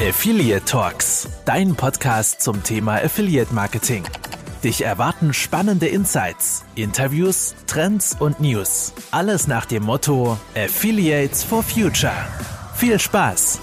Affiliate Talks, dein Podcast zum Thema Affiliate Marketing. Dich erwarten spannende Insights, Interviews, Trends und News. Alles nach dem Motto Affiliates for Future. Viel Spaß!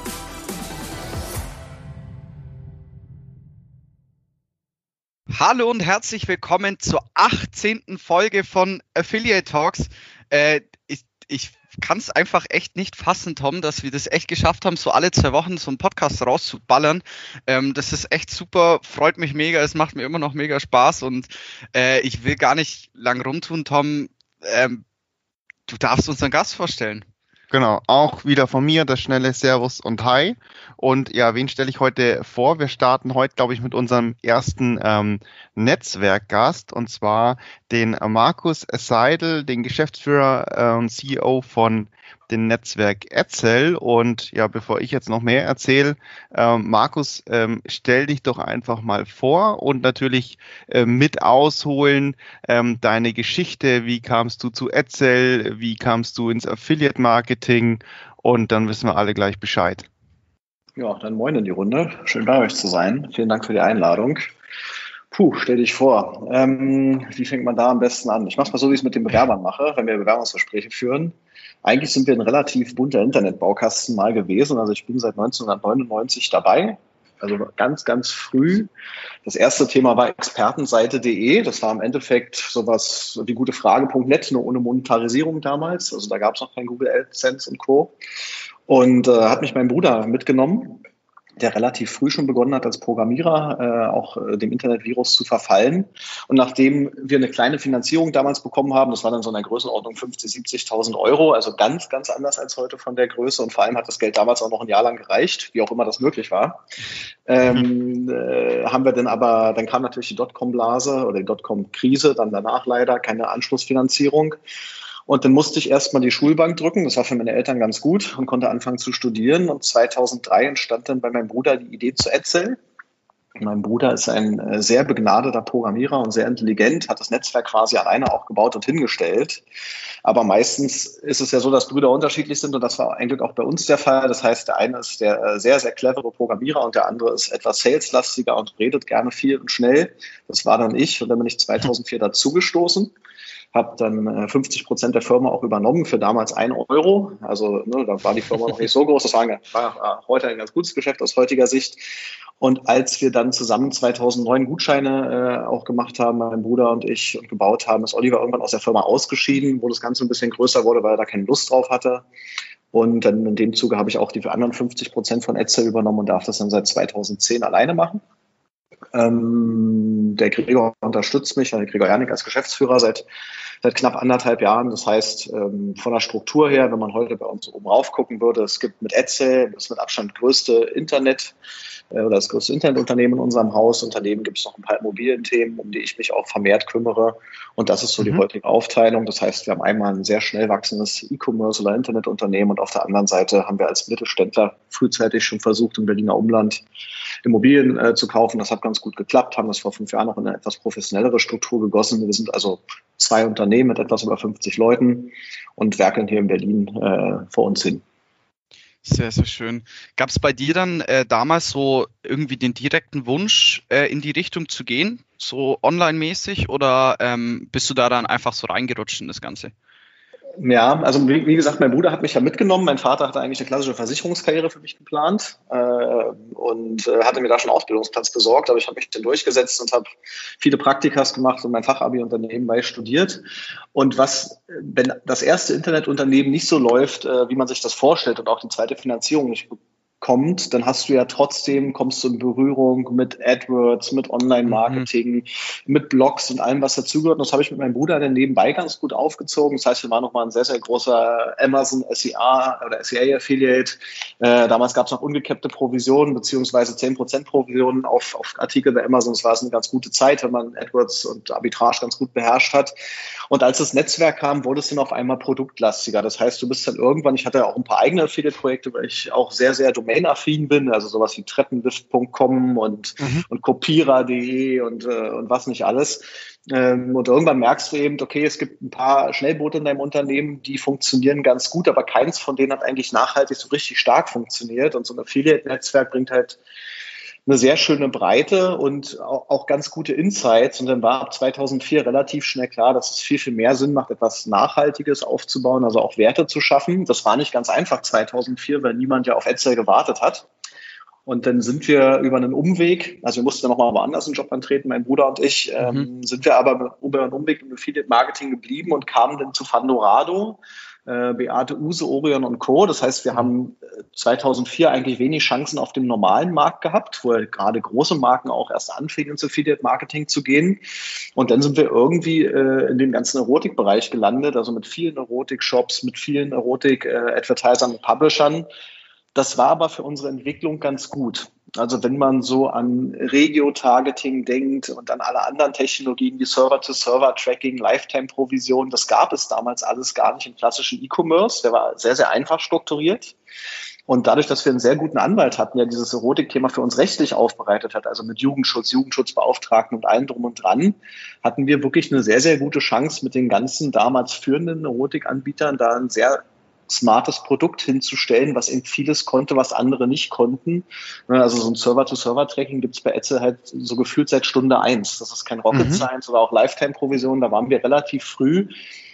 Hallo und herzlich willkommen zur 18. Folge von Affiliate Talks. Äh, ich ich kann es einfach echt nicht fassen, Tom, dass wir das echt geschafft haben, so alle zwei Wochen so einen Podcast rauszuballern. Ähm, das ist echt super, freut mich mega, es macht mir immer noch mega Spaß und äh, ich will gar nicht lang rumtun, Tom. Ähm, du darfst unseren Gast vorstellen. Genau, auch wieder von mir das schnelle Servus und Hi. Und ja, wen stelle ich heute vor? Wir starten heute, glaube ich, mit unserem ersten ähm, Netzwerkgast und zwar den Markus Seidel, den Geschäftsführer und äh, CEO von dem Netzwerk Etzel. Und ja, bevor ich jetzt noch mehr erzähle, ähm, Markus, ähm, stell dich doch einfach mal vor und natürlich äh, mit ausholen ähm, deine Geschichte. Wie kamst du zu Etzel? Wie kamst du ins Affiliate Marketing? Und dann wissen wir alle gleich Bescheid. Ja, dann moin in die Runde. Schön bei euch zu sein. Vielen Dank für die Einladung. Puh, stell dich vor. Ähm, wie fängt man da am besten an? Ich mache es mal so, wie ich es mit den Bewerbern mache, wenn wir Bewerbungsgespräche führen. Eigentlich sind wir ein relativ bunter Internetbaukasten mal gewesen. Also ich bin seit 1999 dabei. Also ganz, ganz früh. Das erste Thema war expertenseite.de. Das war im Endeffekt sowas wie gutefrage.net, nur ohne Monetarisierung damals. Also da gab es noch kein Google AdSense und Co. Und äh, hat mich mein Bruder mitgenommen der relativ früh schon begonnen hat, als Programmierer äh, auch äh, dem Internetvirus zu verfallen. Und nachdem wir eine kleine Finanzierung damals bekommen haben, das war dann so in der Größenordnung 50.000, 70.000 Euro, also ganz, ganz anders als heute von der Größe. Und vor allem hat das Geld damals auch noch ein Jahr lang gereicht, wie auch immer das möglich war. Ähm, äh, haben wir dann aber, dann kam natürlich die Dotcom-Blase oder die Dotcom-Krise, dann danach leider keine Anschlussfinanzierung. Und dann musste ich erstmal die Schulbank drücken. Das war für meine Eltern ganz gut und konnte anfangen zu studieren. Und 2003 entstand dann bei meinem Bruder die Idee zu Etzel. Mein Bruder ist ein äh, sehr begnadeter Programmierer und sehr intelligent, hat das Netzwerk quasi alleine auch gebaut und hingestellt. Aber meistens ist es ja so, dass Brüder unterschiedlich sind und das war eigentlich auch bei uns der Fall. Das heißt, der eine ist der äh, sehr, sehr clevere Programmierer und der andere ist etwas saleslastiger und redet gerne viel und schnell. Das war dann ich und dann bin ich 2004 dazugestoßen habe dann 50 äh, Prozent der Firma auch übernommen für damals ein Euro. Also ne, da war die Firma noch nicht so groß. Das war, war heute ein ganz gutes Geschäft aus heutiger Sicht. Und als wir dann zusammen 2009 Gutscheine äh, auch gemacht haben, mein Bruder und ich, und gebaut haben, ist Oliver irgendwann aus der Firma ausgeschieden, wo das Ganze ein bisschen größer wurde, weil er da keine Lust drauf hatte. Und dann in dem Zuge habe ich auch die anderen 50 Prozent von Etzel übernommen und darf das dann seit 2010 alleine machen. Ähm, der Gregor unterstützt mich, der Gregor Janik als Geschäftsführer seit seit knapp anderthalb Jahren. Das heißt, ähm, von der Struktur her, wenn man heute bei uns oben rauf gucken würde, es gibt mit Etzel das mit Abstand größte Internet äh, oder das größte Internetunternehmen in unserem Haus. Unternehmen gibt es noch ein paar Immobilienthemen, um die ich mich auch vermehrt kümmere. Und das ist so mhm. die heutige Aufteilung. Das heißt, wir haben einmal ein sehr schnell wachsendes E-Commerce oder Internetunternehmen und auf der anderen Seite haben wir als Mittelständler frühzeitig schon versucht, im Berliner Umland Immobilien äh, zu kaufen. Das hat ganz gut geklappt, haben das vor fünf Jahren noch in eine etwas professionellere Struktur gegossen. Wir sind also zwei Unternehmen mit etwas über 50 Leuten und werkeln hier in Berlin äh, vor uns hin. Sehr, sehr schön. Gab es bei dir dann äh, damals so irgendwie den direkten Wunsch, äh, in die Richtung zu gehen, so online-mäßig, oder ähm, bist du da dann einfach so reingerutscht in das Ganze? Ja, also wie, wie, gesagt, mein Bruder hat mich ja mitgenommen. Mein Vater hatte eigentlich eine klassische Versicherungskarriere für mich geplant äh, und äh, hatte mir da schon einen Ausbildungsplatz besorgt, aber ich habe mich dann durchgesetzt und habe viele Praktikas gemacht und mein Fachabi und dann nebenbei studiert. Und was, wenn das erste Internetunternehmen nicht so läuft, äh, wie man sich das vorstellt und auch die zweite Finanzierung nicht kommt, dann hast du ja trotzdem, kommst du in Berührung mit AdWords, mit Online-Marketing, mhm. mit Blogs und allem, was dazugehört. Und das habe ich mit meinem Bruder dann nebenbei ganz gut aufgezogen. Das heißt, wir waren nochmal ein sehr, sehr großer Amazon SEA oder SEA-Affiliate. Äh, damals gab es noch ungecappte Provisionen beziehungsweise 10% Provisionen auf, auf Artikel bei Amazon. Das war eine ganz gute Zeit, wenn man AdWords und Arbitrage ganz gut beherrscht hat. Und als das Netzwerk kam, wurde es dann auf einmal produktlastiger. Das heißt, du bist dann irgendwann, ich hatte auch ein paar eigene Affiliate-Projekte, weil ich auch sehr, sehr domain domain-affin bin, also sowas wie treppenlift.com und, mhm. und kopierer.de und, äh, und was nicht alles. Ähm, und irgendwann merkst du eben, okay, es gibt ein paar Schnellboote in deinem Unternehmen, die funktionieren ganz gut, aber keins von denen hat eigentlich nachhaltig so richtig stark funktioniert. Und so ein Affiliate-Netzwerk bringt halt eine sehr schöne Breite und auch, auch ganz gute Insights. Und dann war ab 2004 relativ schnell klar, dass es viel, viel mehr Sinn macht, etwas Nachhaltiges aufzubauen, also auch Werte zu schaffen. Das war nicht ganz einfach 2004, weil niemand ja auf Edsel gewartet hat. Und dann sind wir über einen Umweg, also wir mussten dann nochmal woanders einen Job antreten, mein Bruder und ich, mhm. ähm, sind wir aber über einen Umweg im Affiliate Marketing geblieben und kamen dann zu Fandorado, Beate Use, Orion und Co. Das heißt, wir haben 2004 äh, eigentlich wenig Chancen auf dem normalen Markt gehabt, wo gerade große Marken auch erst anfingen, ins Affiliate Marketing zu gehen. Und dann sind wir irgendwie äh, in den ganzen Erotikbereich gelandet, also mit vielen Erotik-Shops, mit vielen Erotik-Advertisern und Publishern. Das war aber für unsere Entwicklung ganz gut. Also wenn man so an Regio-Targeting denkt und an alle anderen Technologien wie Server-to-Server-Tracking, Lifetime-Provision, das gab es damals alles gar nicht im klassischen E-Commerce. Der war sehr, sehr einfach strukturiert. Und dadurch, dass wir einen sehr guten Anwalt hatten, der dieses Erotik-Thema für uns rechtlich aufbereitet hat, also mit Jugendschutz, Jugendschutzbeauftragten und allem drum und dran, hatten wir wirklich eine sehr, sehr gute Chance, mit den ganzen damals führenden Erotik-Anbietern da ein sehr smartes Produkt hinzustellen, was eben vieles konnte, was andere nicht konnten. Ne, also so ein Server-to-Server-Tracking gibt es bei Etzel halt so gefühlt seit Stunde eins. Das ist kein Rocket mhm. Science oder auch Lifetime-Provision. Da waren wir relativ früh.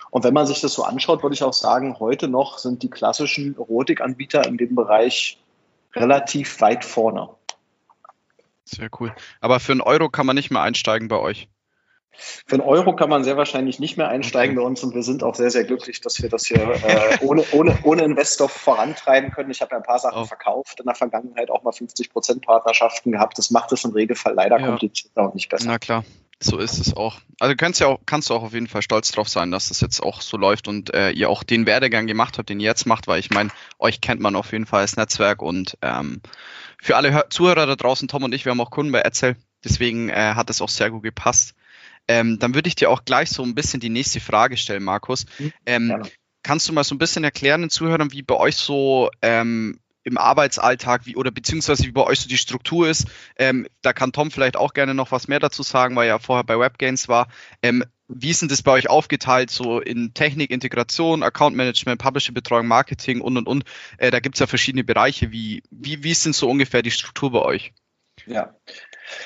Und wenn man sich das so anschaut, würde ich auch sagen, heute noch sind die klassischen Erotikanbieter in dem Bereich relativ weit vorne. Sehr cool. Aber für einen Euro kann man nicht mehr einsteigen bei euch. Für einen Euro kann man sehr wahrscheinlich nicht mehr einsteigen bei uns und wir sind auch sehr, sehr glücklich, dass wir das hier äh, ohne, ohne, ohne Investor vorantreiben können. Ich habe ja ein paar Sachen oh. verkauft, in der Vergangenheit auch mal 50 Prozent Partnerschaften gehabt. Das macht es im Regelfall leider ja. komplizierter und nicht besser. Na klar. So ist es auch. Also kannst ja auch, kannst du auch auf jeden Fall stolz drauf sein, dass das jetzt auch so läuft und äh, ihr auch den Werdegang gemacht habt, den ihr jetzt macht, weil ich meine, euch kennt man auf jeden Fall als Netzwerk und ähm, für alle Zuhörer da draußen, Tom und ich, wir haben auch Kunden bei Erzähl, deswegen äh, hat es auch sehr gut gepasst. Ähm, dann würde ich dir auch gleich so ein bisschen die nächste Frage stellen, Markus. Mhm. Ähm, kannst du mal so ein bisschen erklären den Zuhörern, wie bei euch so ähm, im Arbeitsalltag wie oder beziehungsweise wie bei euch so die Struktur ist. Ähm, da kann Tom vielleicht auch gerne noch was mehr dazu sagen, weil er ja vorher bei WebGains war. Ähm, wie ist denn das bei euch aufgeteilt, so in Technik, Integration, Account Management, Publisher-Betreuung, Marketing und und und? Äh, da gibt es ja verschiedene Bereiche. Wie, wie, wie ist denn so ungefähr die Struktur bei euch? Ja,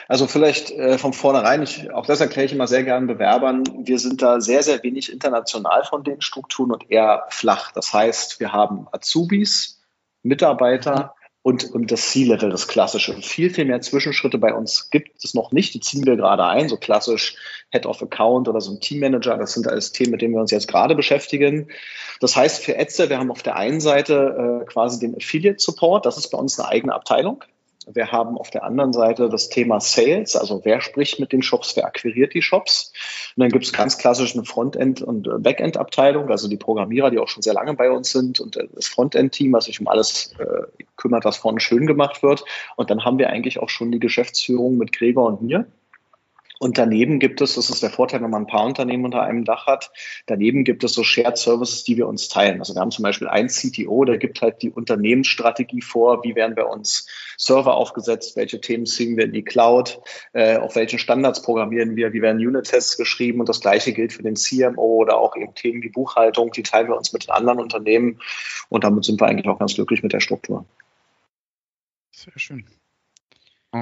also vielleicht äh, von vornherein, ich, auch das erkläre ich immer sehr gerne Bewerbern, wir sind da sehr, sehr wenig international von den Strukturen und eher flach. Das heißt, wir haben Azubis, Mitarbeiter und, und das C-Level, das Klassische. Viel, viel mehr Zwischenschritte bei uns gibt es noch nicht. Die ziehen wir gerade ein, so klassisch Head of Account oder so ein Teammanager. Das sind alles Themen, mit denen wir uns jetzt gerade beschäftigen. Das heißt für Etze, wir haben auf der einen Seite äh, quasi den Affiliate Support. Das ist bei uns eine eigene Abteilung. Wir haben auf der anderen Seite das Thema Sales, also wer spricht mit den Shops, wer akquiriert die Shops. Und dann gibt es ganz klassisch eine Frontend- und Backend-Abteilung, also die Programmierer, die auch schon sehr lange bei uns sind und das Frontend-Team, was sich um alles äh, kümmert, was vorne schön gemacht wird. Und dann haben wir eigentlich auch schon die Geschäftsführung mit Gregor und mir. Und daneben gibt es, das ist der Vorteil, wenn man ein paar Unternehmen unter einem Dach hat, daneben gibt es so Shared Services, die wir uns teilen. Also wir haben zum Beispiel ein CTO, der gibt halt die Unternehmensstrategie vor, wie werden bei uns Server aufgesetzt, welche Themen ziehen wir in die Cloud, äh, auf welchen Standards programmieren wir, wie werden Unit-Tests geschrieben und das gleiche gilt für den CMO oder auch eben Themen wie Buchhaltung, die teilen wir uns mit den anderen Unternehmen und damit sind wir eigentlich auch ganz glücklich mit der Struktur. Sehr schön.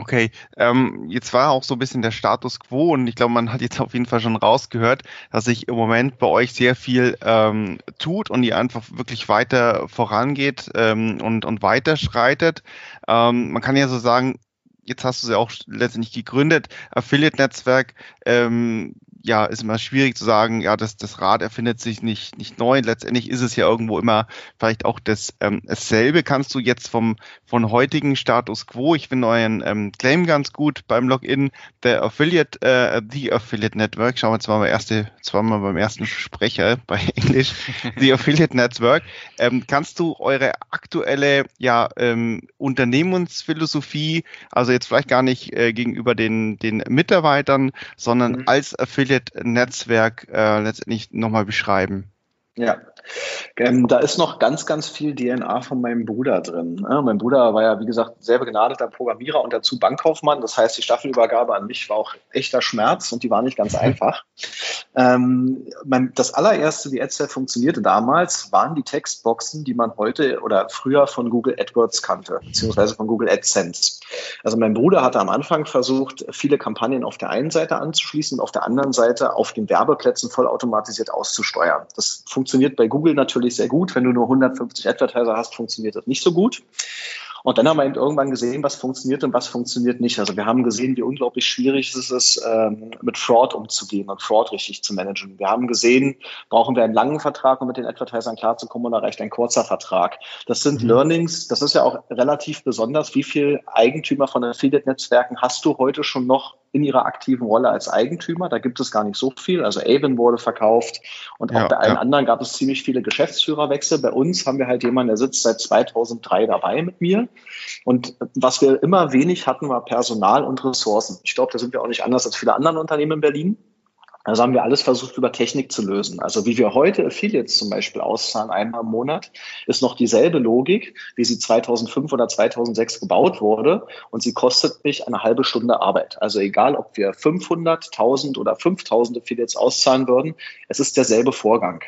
Okay, ähm, jetzt war auch so ein bisschen der Status quo und ich glaube, man hat jetzt auf jeden Fall schon rausgehört, dass sich im Moment bei euch sehr viel ähm, tut und ihr einfach wirklich weiter vorangeht ähm, und, und weiter schreitet. Ähm, man kann ja so sagen, jetzt hast du sie auch letztendlich gegründet, Affiliate-Netzwerk, ähm, ja, ist immer schwierig zu sagen, ja, das, das Rad erfindet sich nicht, nicht neu. Letztendlich ist es ja irgendwo immer vielleicht auch das, ähm, dasselbe. Kannst du jetzt vom, von heutigen Status quo, ich finde euren ähm, Claim ganz gut beim Login, der Affiliate, äh, The Affiliate Network, schauen wir zwar mal erste, zweimal beim ersten Sprecher bei Englisch, The Affiliate Network. Ähm, kannst du eure aktuelle, ja, ähm, Unternehmensphilosophie, also jetzt vielleicht gar nicht äh, gegenüber den, den Mitarbeitern, sondern mhm. als Affiliate Affiliate-Netzwerk äh, letztendlich nochmal beschreiben? Ja, ähm, da ist noch ganz, ganz viel DNA von meinem Bruder drin. Ja, mein Bruder war ja, wie gesagt, sehr begnadeter Programmierer und dazu Bankkaufmann. Das heißt, die Staffelübergabe an mich war auch echter Schmerz und die war nicht ganz einfach. Ähm, mein, das allererste, wie AdSense funktionierte damals, waren die Textboxen, die man heute oder früher von Google AdWords kannte, beziehungsweise von Google AdSense. Also mein Bruder hatte am Anfang versucht, viele Kampagnen auf der einen Seite anzuschließen und auf der anderen Seite auf den Werbeplätzen vollautomatisiert auszusteuern. Das funktioniert bei Google natürlich sehr gut. Wenn du nur 150 Advertiser hast, funktioniert das nicht so gut. Und dann haben wir eben irgendwann gesehen, was funktioniert und was funktioniert nicht. Also wir haben gesehen, wie unglaublich schwierig es ist, ähm, mit Fraud umzugehen und Fraud richtig zu managen. Wir haben gesehen, brauchen wir einen langen Vertrag, um mit den Advertisern klarzukommen oder reicht ein kurzer Vertrag. Das sind mhm. Learnings. Das ist ja auch relativ besonders. Wie viel Eigentümer von Affiliate-Netzwerken hast du heute schon noch in ihrer aktiven Rolle als Eigentümer. Da gibt es gar nicht so viel. Also Avon wurde verkauft und auch ja, bei allen ja. anderen gab es ziemlich viele Geschäftsführerwechsel. Bei uns haben wir halt jemanden, der sitzt seit 2003 dabei mit mir. Und was wir immer wenig hatten, war Personal und Ressourcen. Ich glaube, da sind wir auch nicht anders als viele andere Unternehmen in Berlin. Also haben wir alles versucht, über Technik zu lösen. Also wie wir heute Affiliates zum Beispiel auszahlen, einmal im Monat, ist noch dieselbe Logik, wie sie 2005 oder 2006 gebaut wurde. Und sie kostet mich eine halbe Stunde Arbeit. Also egal, ob wir 500, 1000 oder 5000 Affiliates auszahlen würden, es ist derselbe Vorgang.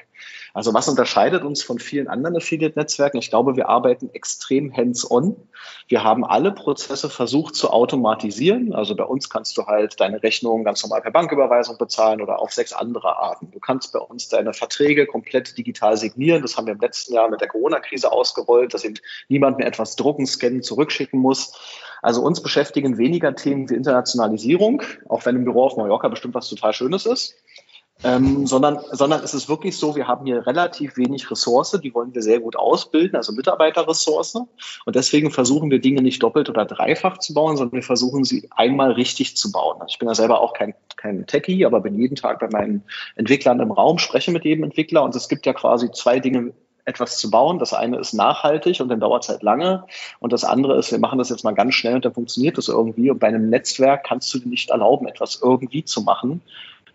Also was unterscheidet uns von vielen anderen Affiliate-Netzwerken? Ich glaube, wir arbeiten extrem hands-on. Wir haben alle Prozesse versucht zu automatisieren. Also bei uns kannst du halt deine Rechnung ganz normal per Banküberweisung bezahlen oder auf sechs andere Arten. Du kannst bei uns deine Verträge komplett digital signieren. Das haben wir im letzten Jahr mit der Corona-Krise ausgerollt, dass eben niemand mehr etwas drucken, scannen, zurückschicken muss. Also uns beschäftigen weniger Themen wie Internationalisierung, auch wenn im Büro auf Mallorca bestimmt was total Schönes ist. Ähm, sondern, sondern es ist wirklich so, wir haben hier relativ wenig Ressource, die wollen wir sehr gut ausbilden, also Mitarbeiterressource. Und deswegen versuchen wir Dinge nicht doppelt oder dreifach zu bauen, sondern wir versuchen sie einmal richtig zu bauen. Also ich bin ja selber auch kein, kein Techie, aber bin jeden Tag bei meinen Entwicklern im Raum, spreche mit jedem Entwickler und es gibt ja quasi zwei Dinge, etwas zu bauen. Das eine ist nachhaltig und dann dauert es halt lange. Und das andere ist, wir machen das jetzt mal ganz schnell und dann funktioniert das irgendwie. Und bei einem Netzwerk kannst du dir nicht erlauben, etwas irgendwie zu machen,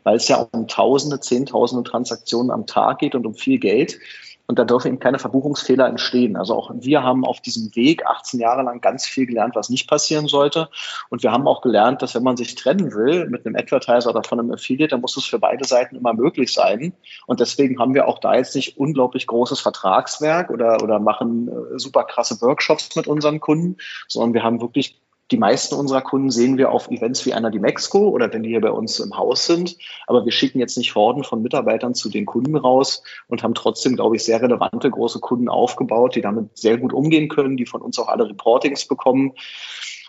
weil es ja um Tausende, Zehntausende Transaktionen am Tag geht und um viel Geld. Und da dürfen eben keine Verbuchungsfehler entstehen. Also auch wir haben auf diesem Weg 18 Jahre lang ganz viel gelernt, was nicht passieren sollte. Und wir haben auch gelernt, dass wenn man sich trennen will mit einem Advertiser oder von einem Affiliate, dann muss es für beide Seiten immer möglich sein. Und deswegen haben wir auch da jetzt nicht unglaublich großes Vertragswerk oder, oder machen äh, super krasse Workshops mit unseren Kunden, sondern wir haben wirklich die meisten unserer Kunden sehen wir auf Events wie einer die Mexiko oder wenn die hier bei uns im Haus sind. Aber wir schicken jetzt nicht Horden von Mitarbeitern zu den Kunden raus und haben trotzdem, glaube ich, sehr relevante große Kunden aufgebaut, die damit sehr gut umgehen können, die von uns auch alle Reportings bekommen.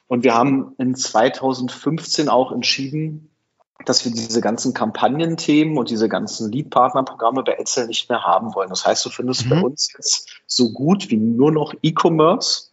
Und wir haben in 2015 auch entschieden, dass wir diese ganzen Kampagnenthemen und diese ganzen Lead-Partner-Programme bei Excel nicht mehr haben wollen. Das heißt, du findest mhm. bei uns jetzt so gut wie nur noch E-Commerce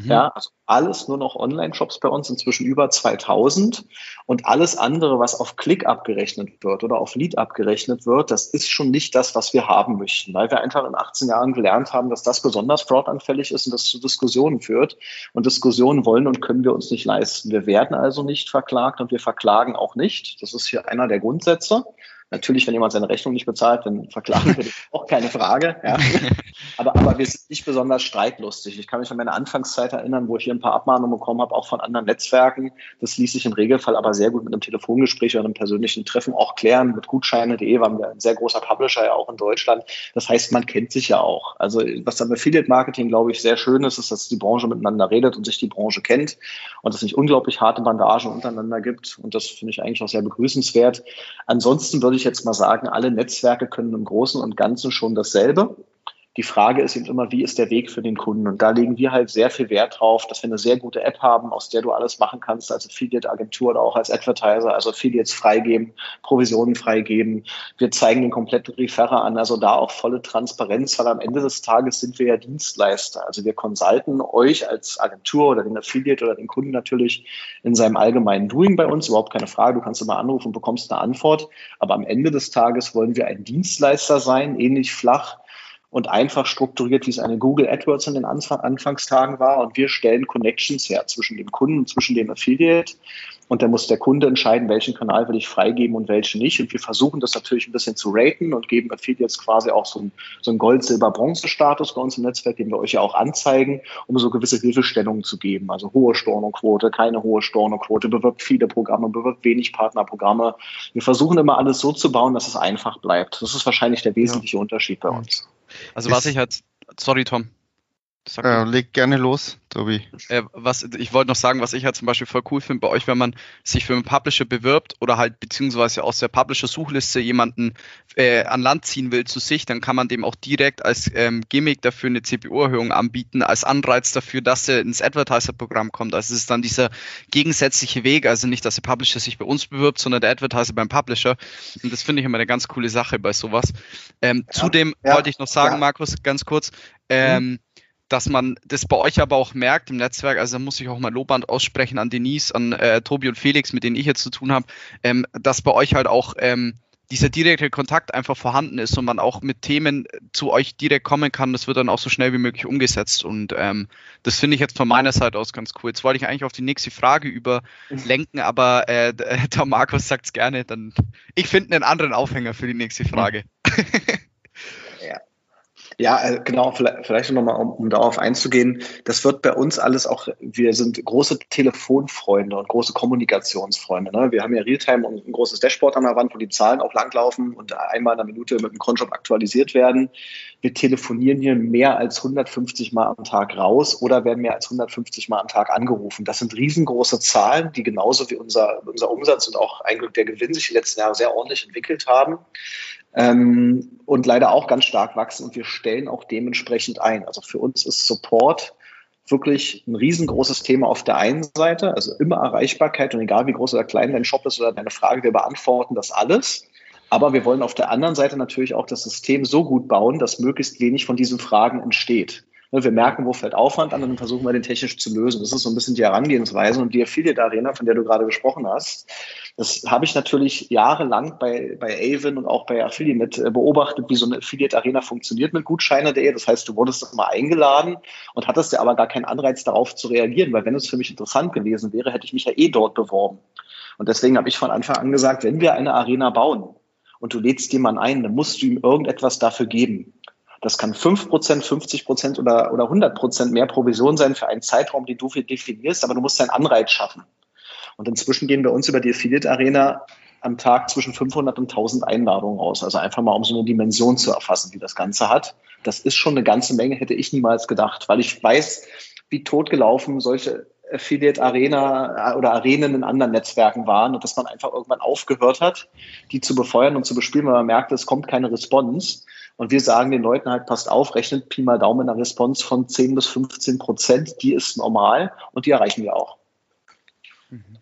Mhm. Ja, also alles nur noch Online-Shops bei uns, inzwischen über 2000. Und alles andere, was auf Klick abgerechnet wird oder auf Lead abgerechnet wird, das ist schon nicht das, was wir haben möchten, weil wir einfach in 18 Jahren gelernt haben, dass das besonders fraudanfällig ist und das zu Diskussionen führt. Und Diskussionen wollen und können wir uns nicht leisten. Wir werden also nicht verklagt und wir verklagen auch nicht. Das ist hier einer der Grundsätze. Natürlich, wenn jemand seine Rechnung nicht bezahlt, dann verklagen wir das auch keine Frage. Ja. Aber, aber wir sind nicht besonders streitlustig. Ich kann mich an meine Anfangszeit erinnern, wo ich hier ein paar Abmahnungen bekommen habe, auch von anderen Netzwerken. Das ließ sich im Regelfall aber sehr gut mit einem Telefongespräch oder einem persönlichen Treffen auch klären. Mit Gutscheine.de waren wir ein sehr großer Publisher ja auch in Deutschland. Das heißt, man kennt sich ja auch. Also was am Affiliate Marketing, glaube ich, sehr schön ist, ist, dass die Branche miteinander redet und sich die Branche kennt und es nicht unglaublich harte Bandagen untereinander gibt. Und das finde ich eigentlich auch sehr begrüßenswert. Ansonsten würde ich jetzt mal sagen, alle Netzwerke können im Großen und Ganzen schon dasselbe. Die Frage ist eben immer, wie ist der Weg für den Kunden? Und da legen wir halt sehr viel Wert drauf, dass wir eine sehr gute App haben, aus der du alles machen kannst, als Affiliate-Agentur oder auch als Advertiser, also Affiliates freigeben, Provisionen freigeben. Wir zeigen den kompletten Referrer an, also da auch volle Transparenz, weil am Ende des Tages sind wir ja Dienstleister. Also wir consulten euch als Agentur oder den Affiliate oder den Kunden natürlich in seinem allgemeinen Doing bei uns, überhaupt keine Frage. Du kannst immer anrufen und bekommst eine Antwort. Aber am Ende des Tages wollen wir ein Dienstleister sein, ähnlich flach und einfach strukturiert, wie es eine Google AdWords in den Anfang, Anfangstagen war. Und wir stellen Connections her zwischen dem Kunden und zwischen dem Affiliate. und dann muss der Kunde entscheiden, welchen Kanal will ich freigeben und welchen nicht. Und wir versuchen das natürlich ein bisschen zu raten und geben Affiliates quasi auch so einen, so einen Gold-, Silber-, Bronze-Status bei uns im Netzwerk, den wir euch ja auch anzeigen, um so gewisse Hilfestellungen zu geben. Also hohe Stornoquote, keine hohe Stornoquote, bewirbt viele Programme, bewirbt wenig Partnerprogramme. Wir versuchen immer alles so zu bauen, dass es einfach bleibt. Das ist wahrscheinlich der wesentliche ja. Unterschied bei uns. Also was ich halt, sorry Tom. Äh, leg gerne los, Tobi. Äh, was, ich wollte noch sagen, was ich halt zum Beispiel voll cool finde bei euch, wenn man sich für einen Publisher bewirbt oder halt beziehungsweise aus der Publisher-Suchliste jemanden äh, an Land ziehen will zu sich, dann kann man dem auch direkt als ähm, Gimmick dafür eine CPU-Erhöhung anbieten, als Anreiz dafür, dass er ins Advertiser-Programm kommt. Also es ist dann dieser gegensätzliche Weg, also nicht, dass der Publisher sich bei uns bewirbt, sondern der Advertiser beim Publisher. Und das finde ich immer eine ganz coole Sache bei sowas. Ähm, ja, zudem ja, wollte ich noch sagen, ja. Markus, ganz kurz, ähm, mhm dass man das bei euch aber auch merkt im Netzwerk, also da muss ich auch mal Loband aussprechen an Denise, an äh, Tobi und Felix, mit denen ich jetzt zu tun habe, ähm, dass bei euch halt auch ähm, dieser direkte Kontakt einfach vorhanden ist und man auch mit Themen zu euch direkt kommen kann. Das wird dann auch so schnell wie möglich umgesetzt. Und ähm, das finde ich jetzt von meiner Seite aus ganz cool. Jetzt wollte ich eigentlich auf die nächste Frage überlenken, aber äh, der Markus sagt es gerne. Dann ich finde einen anderen Aufhänger für die nächste Frage. Ja, äh, genau, vielleicht nochmal, um, um darauf einzugehen. Das wird bei uns alles auch, wir sind große Telefonfreunde und große Kommunikationsfreunde. Ne? Wir haben ja Realtime und ein großes Dashboard an der Wand, wo die Zahlen auch langlaufen und einmal in einer Minute mit dem Cronjob aktualisiert werden. Wir telefonieren hier mehr als 150 Mal am Tag raus oder werden mehr als 150 Mal am Tag angerufen. Das sind riesengroße Zahlen, die genauso wie unser, unser Umsatz und auch eigentlich der Gewinn sich die letzten Jahre sehr ordentlich entwickelt haben ähm, und leider auch ganz stark wachsen und wir stellen auch dementsprechend ein. Also für uns ist Support wirklich ein riesengroßes Thema auf der einen Seite, also immer Erreichbarkeit und egal wie groß oder klein dein Shop ist oder deine Frage, wir beantworten das alles. Aber wir wollen auf der anderen Seite natürlich auch das System so gut bauen, dass möglichst wenig von diesen Fragen entsteht. Ne, wir merken, wo fällt Aufwand an und dann versuchen wir den technisch zu lösen. Das ist so ein bisschen die Herangehensweise und die Affiliate Arena, von der du gerade gesprochen hast. Das habe ich natürlich jahrelang bei, bei Avon und auch bei Affiliate äh, beobachtet, wie so eine Affiliate Arena funktioniert mit Gutscheine.de. Das heißt, du wurdest mal eingeladen und hattest ja aber gar keinen Anreiz darauf zu reagieren, weil wenn es für mich interessant gewesen wäre, hätte ich mich ja eh dort beworben. Und deswegen habe ich von Anfang an gesagt, wenn wir eine Arena bauen und du lädst jemanden ein, dann musst du ihm irgendetwas dafür geben. Das kann 5%, 50% oder, oder 100% mehr Provision sein für einen Zeitraum, den du definierst, aber du musst einen Anreiz schaffen. Und inzwischen gehen bei uns über die Affiliate Arena am Tag zwischen 500 und 1000 Einladungen raus. Also einfach mal, um so eine Dimension zu erfassen, die das Ganze hat. Das ist schon eine ganze Menge, hätte ich niemals gedacht, weil ich weiß, wie totgelaufen solche Affiliate Arena oder Arenen in anderen Netzwerken waren und dass man einfach irgendwann aufgehört hat, die zu befeuern und zu bespielen, weil man merkte, es kommt keine Response. Und wir sagen den Leuten halt, passt auf, rechnet Pi mal Daumen eine Response von 10 bis 15 Prozent, die ist normal und die erreichen wir auch. Mhm.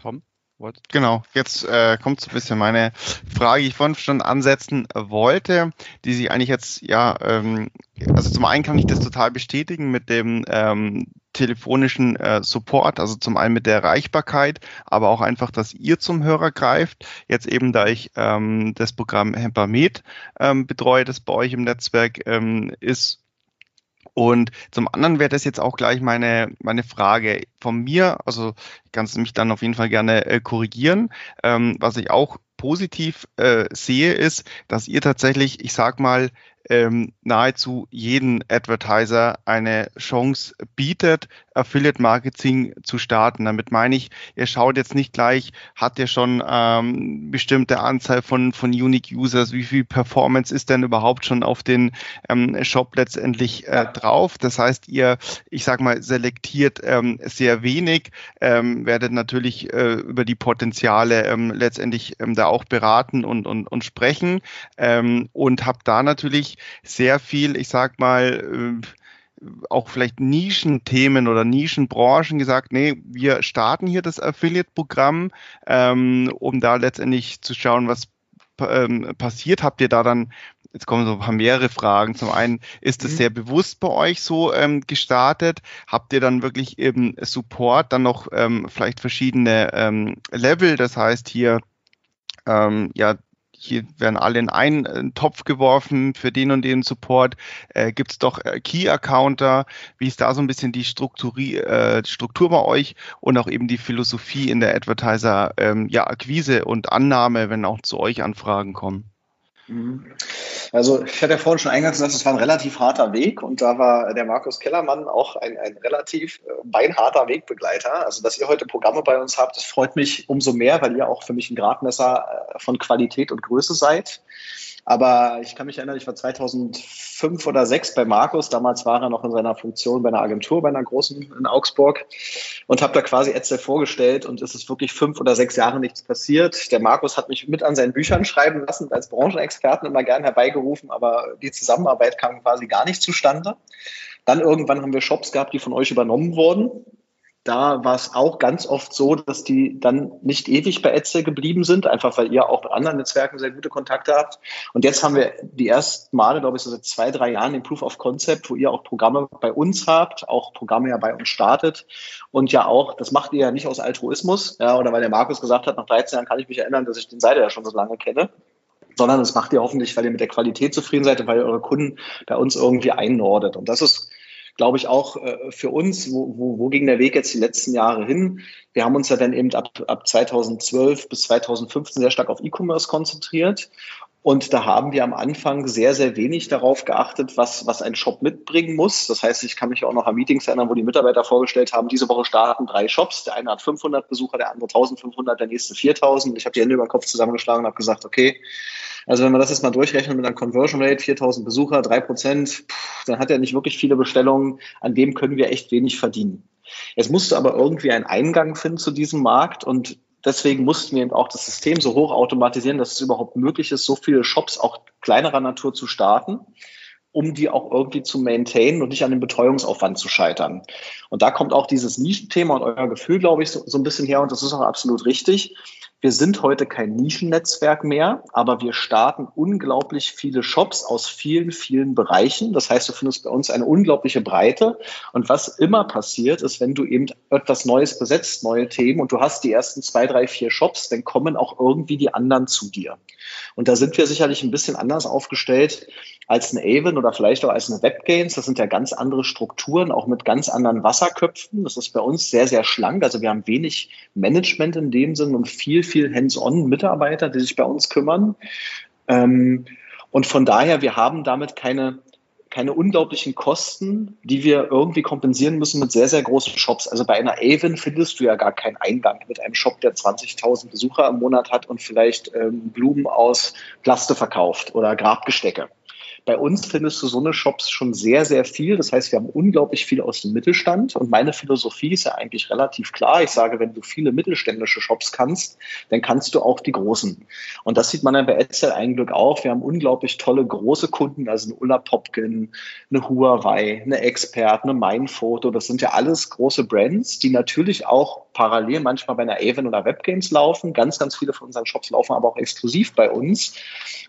Tom? What? Genau, jetzt äh, kommt so ein bisschen meine Frage, die ich vorhin schon ansetzen wollte, die sich eigentlich jetzt, ja, ähm, also zum einen kann ich das total bestätigen mit dem ähm, telefonischen äh, Support, also zum einen mit der Erreichbarkeit, aber auch einfach, dass ihr zum Hörer greift. Jetzt eben, da ich ähm, das Programm Hempamed ähm, betreue, das bei euch im Netzwerk ähm, ist, und zum anderen wäre das jetzt auch gleich meine, meine Frage von mir. Also kannst du mich dann auf jeden Fall gerne äh, korrigieren. Ähm, was ich auch positiv äh, sehe, ist, dass ihr tatsächlich, ich sag mal, ähm, nahezu jeden Advertiser eine Chance bietet, Affiliate Marketing zu starten. Damit meine ich, ihr schaut jetzt nicht gleich, hat ihr schon ähm, bestimmte Anzahl von, von Unique Users, wie viel Performance ist denn überhaupt schon auf den ähm, Shop letztendlich äh, drauf. Das heißt, ihr, ich sag mal, selektiert ähm, sehr wenig, ähm, werdet natürlich äh, über die Potenziale ähm, letztendlich ähm, da auch beraten und, und, und sprechen ähm, und habt da natürlich sehr viel, ich sag mal, äh, auch vielleicht Nischenthemen oder Nischenbranchen gesagt, nee, wir starten hier das Affiliate-Programm, ähm, um da letztendlich zu schauen, was ähm, passiert. Habt ihr da dann, jetzt kommen so ein paar mehrere Fragen. Zum einen, ist es mhm. sehr bewusst bei euch so ähm, gestartet? Habt ihr dann wirklich im Support dann noch ähm, vielleicht verschiedene ähm, Level? Das heißt hier, ähm, ja, hier werden alle in einen äh, Topf geworfen für den und den Support. Äh, Gibt es doch äh, Key-Accounter? Wie ist da so ein bisschen die Strukturi äh, Struktur bei euch und auch eben die Philosophie in der Advertiser, ähm, ja, und Annahme, wenn auch zu euch Anfragen kommen? Mhm. Also ich hatte ja vorhin schon eingangs gesagt, es war ein relativ harter Weg und da war der Markus Kellermann auch ein, ein relativ äh, beinharter Wegbegleiter. Also dass ihr heute Programme bei uns habt, das freut mich umso mehr, weil ihr auch für mich ein Gradmesser äh, von Qualität und Größe seid. Aber ich kann mich erinnern, ich war 2005 oder 2006 bei Markus. Damals war er noch in seiner Funktion bei einer Agentur, bei einer großen in Augsburg und habe da quasi Etzel vorgestellt und es ist wirklich fünf oder sechs Jahre nichts passiert. Der Markus hat mich mit an seinen Büchern schreiben lassen, als Branchenexperten immer gern herbeigerufen, aber die Zusammenarbeit kam quasi gar nicht zustande. Dann irgendwann haben wir Shops gehabt, die von euch übernommen wurden da war es auch ganz oft so, dass die dann nicht ewig bei Etzel geblieben sind, einfach weil ihr auch mit anderen Netzwerken sehr gute Kontakte habt. Und jetzt haben wir die ersten Male, glaube ich, so seit zwei, drei Jahren den Proof of Concept, wo ihr auch Programme bei uns habt, auch Programme ja bei uns startet. Und ja auch, das macht ihr ja nicht aus Altruismus, ja, oder weil der Markus gesagt hat, nach 13 Jahren kann ich mich erinnern, dass ich den Seite ja schon so lange kenne sondern das macht ihr hoffentlich, weil ihr mit der Qualität zufrieden seid und weil ihr eure Kunden bei uns irgendwie einnordet. Und das ist glaube ich, auch äh, für uns, wo, wo, wo ging der Weg jetzt die letzten Jahre hin? Wir haben uns ja dann eben ab, ab 2012 bis 2015 sehr stark auf E-Commerce konzentriert. Und da haben wir am Anfang sehr, sehr wenig darauf geachtet, was, was ein Shop mitbringen muss. Das heißt, ich kann mich auch noch an Meetings erinnern, wo die Mitarbeiter vorgestellt haben, diese Woche starten drei Shops. Der eine hat 500 Besucher, der andere 1500, der nächste 4000. Ich habe die Hände über den Kopf zusammengeschlagen und habe gesagt, okay, also wenn man das jetzt mal durchrechnet mit einer Conversion Rate, 4000 Besucher, drei Prozent, dann hat er nicht wirklich viele Bestellungen. An dem können wir echt wenig verdienen. Jetzt musst du aber irgendwie einen Eingang finden zu diesem Markt und deswegen mussten wir eben auch das System so hoch automatisieren, dass es überhaupt möglich ist, so viele Shops auch kleinerer Natur zu starten um die auch irgendwie zu maintainen und nicht an dem Betreuungsaufwand zu scheitern. Und da kommt auch dieses Nischenthema und euer Gefühl, glaube ich, so, so ein bisschen her und das ist auch absolut richtig. Wir sind heute kein Nischennetzwerk mehr, aber wir starten unglaublich viele Shops aus vielen, vielen Bereichen. Das heißt, du findest bei uns eine unglaubliche Breite. Und was immer passiert, ist, wenn du eben etwas Neues besetzt, neue Themen und du hast die ersten zwei, drei, vier Shops, dann kommen auch irgendwie die anderen zu dir. Und da sind wir sicherlich ein bisschen anders aufgestellt als eine Avon oder vielleicht auch als eine WebGains. Das sind ja ganz andere Strukturen, auch mit ganz anderen Wasserköpfen. Das ist bei uns sehr, sehr schlank. Also wir haben wenig Management in dem Sinn und viel, viel Hands-on-Mitarbeiter, die sich bei uns kümmern. Ähm, und von daher, wir haben damit keine keine unglaublichen Kosten, die wir irgendwie kompensieren müssen mit sehr, sehr großen Shops. Also bei einer Avon findest du ja gar keinen Eingang mit einem Shop, der 20.000 Besucher im Monat hat und vielleicht ähm, Blumen aus Plaste verkauft oder Grabgestecke. Bei uns findest du so eine Shops schon sehr, sehr viel. Das heißt, wir haben unglaublich viel aus dem Mittelstand. Und meine Philosophie ist ja eigentlich relativ klar. Ich sage, wenn du viele mittelständische Shops kannst, dann kannst du auch die großen. Und das sieht man dann bei Edsel ein Glück auch. Wir haben unglaublich tolle große Kunden, also eine Ulla Popkin, eine Huawei, eine Expert, eine Mindphoto. Das sind ja alles große Brands, die natürlich auch parallel manchmal bei einer Avon oder Webgames laufen. Ganz, ganz viele von unseren Shops laufen aber auch exklusiv bei uns.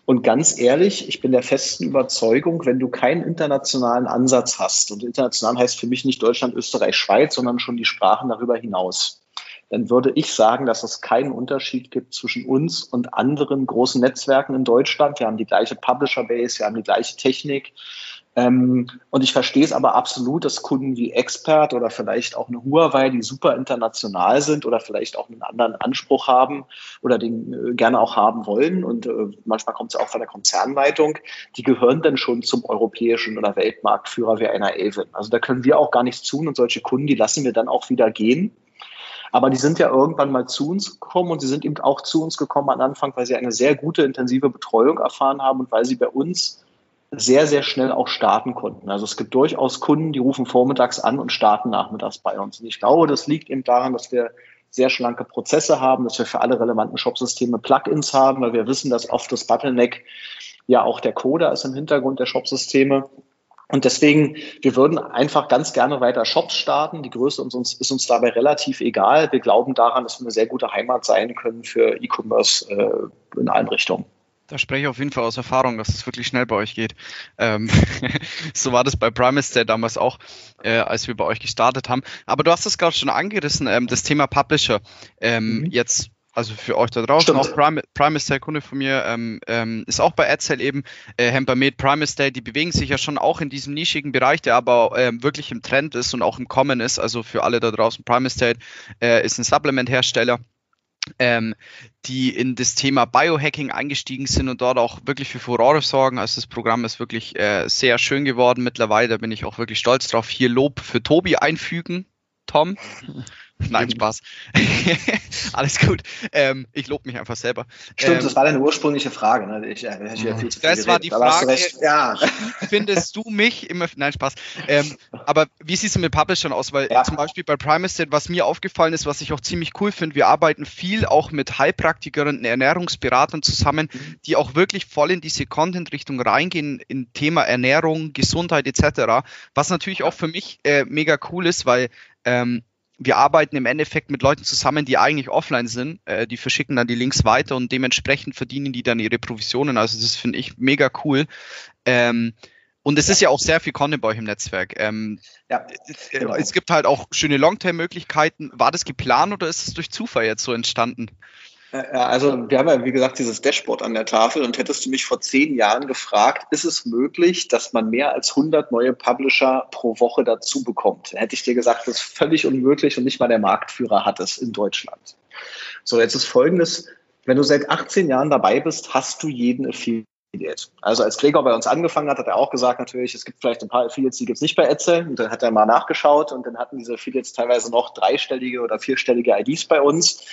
Und ganz ehrlich, ich bin der festen Überzeugung, Überzeugung, wenn du keinen internationalen Ansatz hast, und international heißt für mich nicht Deutschland, Österreich, Schweiz, sondern schon die Sprachen darüber hinaus, dann würde ich sagen, dass es keinen Unterschied gibt zwischen uns und anderen großen Netzwerken in Deutschland. Wir haben die gleiche Publisher-Base, wir haben die gleiche Technik, und ich verstehe es aber absolut, dass Kunden wie Expert oder vielleicht auch eine Huawei, die super international sind oder vielleicht auch einen anderen Anspruch haben oder den äh, gerne auch haben wollen. Und äh, manchmal kommt es auch von der Konzernleitung, die gehören dann schon zum europäischen oder Weltmarktführer wie einer Avon. Also da können wir auch gar nichts tun und solche Kunden, die lassen wir dann auch wieder gehen. Aber die sind ja irgendwann mal zu uns gekommen und sie sind eben auch zu uns gekommen am Anfang, weil sie eine sehr gute, intensive Betreuung erfahren haben und weil sie bei uns sehr, sehr schnell auch starten konnten. Also es gibt durchaus Kunden, die rufen vormittags an und starten nachmittags bei uns. Und ich glaube, das liegt eben daran, dass wir sehr schlanke Prozesse haben, dass wir für alle relevanten Shopsysteme Plugins haben, weil wir wissen, dass oft das Bottleneck ja auch der Coder ist im Hintergrund der Shopsysteme. Und deswegen, wir würden einfach ganz gerne weiter Shops starten. Die Größe ist uns, ist uns dabei relativ egal. Wir glauben daran, dass wir eine sehr gute Heimat sein können für E-Commerce äh, in allen Richtungen. Da spreche ich auf jeden Fall aus Erfahrung, dass es wirklich schnell bei euch geht. Ähm, so war das bei Primace damals auch, äh, als wir bei euch gestartet haben. Aber du hast es gerade schon angerissen, ähm, das Thema Publisher. Ähm, mhm. Jetzt Also für euch da draußen, Stimmt. auch Prime, Primus Day, Kunde von mir, ähm, ähm, ist auch bei AdSale eben, äh, Hempermed, Primus Day, die bewegen sich ja schon auch in diesem nischigen Bereich, der aber ähm, wirklich im Trend ist und auch im Kommen ist. Also für alle da draußen, Primus Day äh, ist ein Supplement-Hersteller. Ähm, die in das Thema Biohacking eingestiegen sind und dort auch wirklich für Furore sorgen. Also das Programm ist wirklich äh, sehr schön geworden mittlerweile. Da bin ich auch wirklich stolz drauf. Hier Lob für Tobi einfügen, Tom. Nein, Spaß. Alles gut. Ähm, ich lobe mich einfach selber. Stimmt, ähm, das war deine ursprüngliche Frage. Ne? Ich, ich, ich das geredet. war die Frage. Ja. Findest du mich immer. Nein, Spaß. Ähm, aber wie sieht es mit Publishern aus? Weil ja. zum Beispiel bei Primastate, was mir aufgefallen ist, was ich auch ziemlich cool finde, wir arbeiten viel auch mit Heilpraktikern und Ernährungsberatern zusammen, mhm. die auch wirklich voll in diese Content-Richtung reingehen, in Thema Ernährung, Gesundheit etc. Was natürlich auch für mich äh, mega cool ist, weil ähm, wir arbeiten im Endeffekt mit Leuten zusammen, die eigentlich offline sind. Äh, die verschicken dann die Links weiter und dementsprechend verdienen die dann ihre Provisionen. Also das finde ich mega cool. Ähm, und es ja. ist ja auch sehr viel Content bei euch im Netzwerk. Ähm, ja, genau. Es gibt halt auch schöne Longterm-Möglichkeiten. War das geplant oder ist es durch Zufall jetzt so entstanden? Äh, also wir haben ja, wie gesagt, dieses Dashboard an der Tafel und hättest du mich vor zehn Jahren gefragt, ist es möglich, dass man mehr als 100 neue Publisher pro Woche dazu bekommt? Hätte ich dir gesagt, das ist völlig unmöglich und nicht mal der Marktführer hat es in Deutschland. So, jetzt ist Folgendes, wenn du seit 18 Jahren dabei bist, hast du jeden Affiliate. Also als Gregor bei uns angefangen hat, hat er auch gesagt, natürlich, es gibt vielleicht ein paar Affiliates, die gibt es nicht bei Etzel. Und dann hat er mal nachgeschaut und dann hatten diese Affiliates teilweise noch dreistellige oder vierstellige IDs bei uns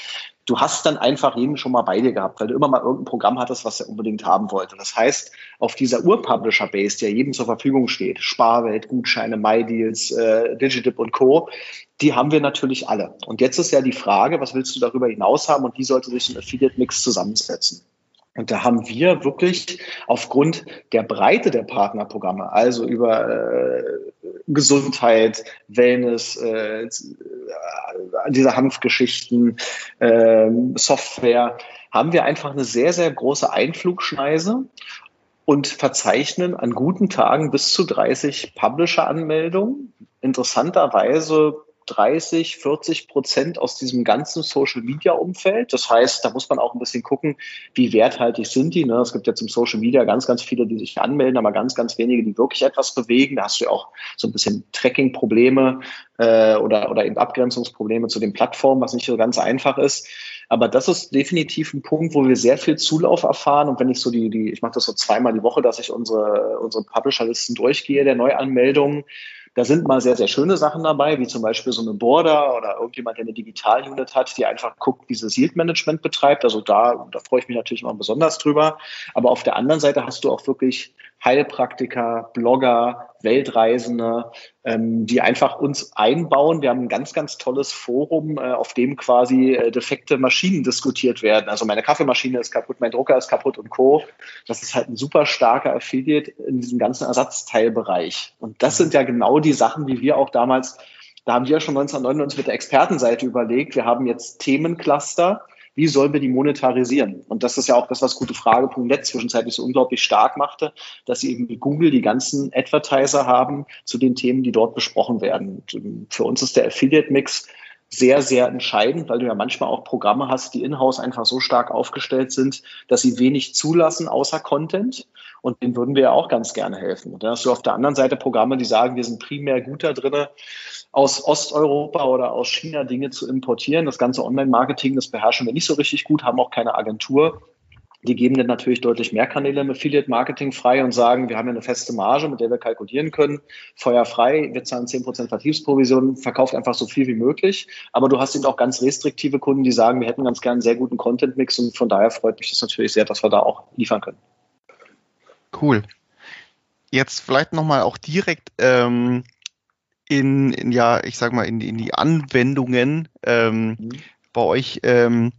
du hast dann einfach jeden schon mal bei dir gehabt, weil du immer mal irgendein Programm hattest, was er unbedingt haben wollte. Das heißt, auf dieser Ur-Publisher-Base, der jedem zur Verfügung steht, Sparwelt, Gutscheine, MyDeals, äh, Digidip und Co., die haben wir natürlich alle. Und jetzt ist ja die Frage, was willst du darüber hinaus haben und wie sollte sich ein Affiliate-Mix zusammensetzen? Und da haben wir wirklich aufgrund der Breite der Partnerprogramme, also über äh, Gesundheit, Wellness, äh, diese Hanfgeschichten, äh, Software, haben wir einfach eine sehr, sehr große Einflugschneise und verzeichnen an guten Tagen bis zu 30 Publisher-Anmeldungen. Interessanterweise 30, 40 Prozent aus diesem ganzen Social Media Umfeld. Das heißt, da muss man auch ein bisschen gucken, wie werthaltig sind die. Ne? Es gibt ja zum Social Media ganz, ganz viele, die sich anmelden, aber ganz, ganz wenige, die wirklich etwas bewegen. Da hast du ja auch so ein bisschen Tracking-Probleme äh, oder, oder eben Abgrenzungsprobleme zu den Plattformen, was nicht so ganz einfach ist. Aber das ist definitiv ein Punkt, wo wir sehr viel Zulauf erfahren. Und wenn ich so die, die ich mache das so zweimal die Woche, dass ich unsere, unsere Publisher-Listen durchgehe der Neuanmeldungen, da sind mal sehr, sehr schöne Sachen dabei, wie zum Beispiel so eine Border oder irgendjemand, der eine Digital-Unit hat, die einfach guckt, wie sie Yield-Management betreibt. Also da, da freue ich mich natürlich immer besonders drüber. Aber auf der anderen Seite hast du auch wirklich Heilpraktiker, Blogger, Weltreisende, die einfach uns einbauen. Wir haben ein ganz, ganz tolles Forum, äh, auf dem quasi äh, defekte Maschinen diskutiert werden. Also meine Kaffeemaschine ist kaputt, mein Drucker ist kaputt und Co. Das ist halt ein super starker Affiliate in diesem ganzen Ersatzteilbereich. Und das sind ja genau die Sachen, die wir auch damals, da haben wir ja schon 1999 mit der Expertenseite überlegt. Wir haben jetzt Themencluster wie sollen wir die monetarisieren? Und das ist ja auch das, was gute Frage.net zwischenzeitlich so unglaublich stark machte, dass sie eben wie Google die ganzen Advertiser haben zu den Themen, die dort besprochen werden. Und für uns ist der Affiliate-Mix sehr, sehr entscheidend, weil du ja manchmal auch Programme hast, die in-house einfach so stark aufgestellt sind, dass sie wenig zulassen außer Content. Und denen würden wir ja auch ganz gerne helfen. Und dann hast du auf der anderen Seite Programme, die sagen, wir sind primär gut da drin, aus Osteuropa oder aus China Dinge zu importieren. Das ganze Online-Marketing, das beherrschen wir nicht so richtig gut, haben auch keine Agentur. Die geben dann natürlich deutlich mehr Kanäle im Affiliate-Marketing frei und sagen, wir haben ja eine feste Marge, mit der wir kalkulieren können. Feuer frei, wir zahlen 10% Vertriebsprovision, verkauft einfach so viel wie möglich. Aber du hast eben auch ganz restriktive Kunden, die sagen, wir hätten ganz gerne einen sehr guten Content-Mix und von daher freut mich das natürlich sehr, dass wir da auch liefern können. Cool. Jetzt vielleicht nochmal auch direkt ähm, in, in, ja, ich sag mal, in, in die Anwendungen ähm, mhm. bei euch ähm,